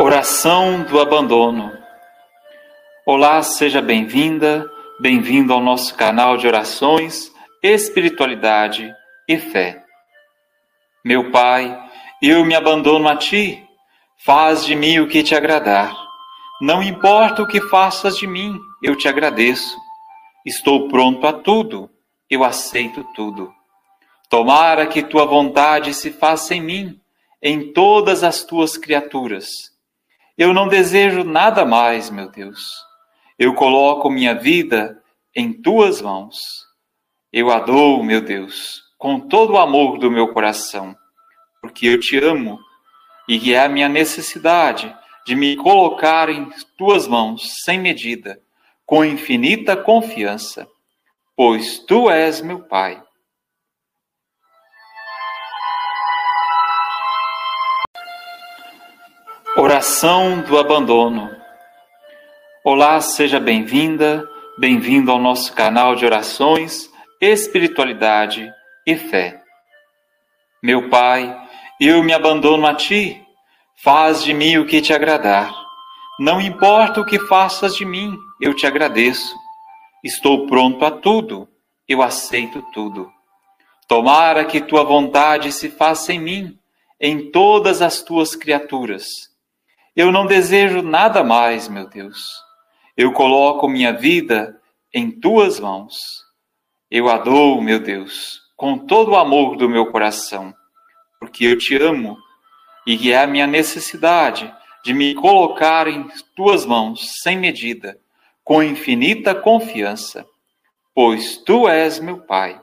Oração do abandono. Olá, seja bem-vinda, bem-vindo ao nosso canal de orações, espiritualidade e fé. Meu Pai, eu me abandono a Ti, faz de mim o que te agradar. Não importa o que faças de mim, eu te agradeço. Estou pronto a tudo, eu aceito tudo. Tomara que tua vontade se faça em mim, em todas as tuas criaturas eu não desejo nada mais, meu Deus. Eu coloco minha vida em tuas mãos. Eu a dou, meu Deus, com todo o amor do meu coração, porque eu te amo e é a minha necessidade de me colocar em tuas mãos sem medida, com infinita confiança, pois tu és meu Pai Oração do abandono. Olá, seja bem-vinda, bem-vindo ao nosso canal de orações, espiritualidade e fé. Meu Pai, eu me abandono a Ti, faz de mim o que te agradar. Não importa o que faças de mim, eu te agradeço. Estou pronto a tudo, eu aceito tudo. Tomara que tua vontade se faça em mim, em todas as tuas criaturas eu não desejo nada mais, meu Deus. Eu coloco minha vida em tuas mãos. Eu a dou, meu Deus, com todo o amor do meu coração, porque eu te amo e é a minha necessidade de me colocar em tuas mãos sem medida, com infinita confiança, pois tu és meu Pai.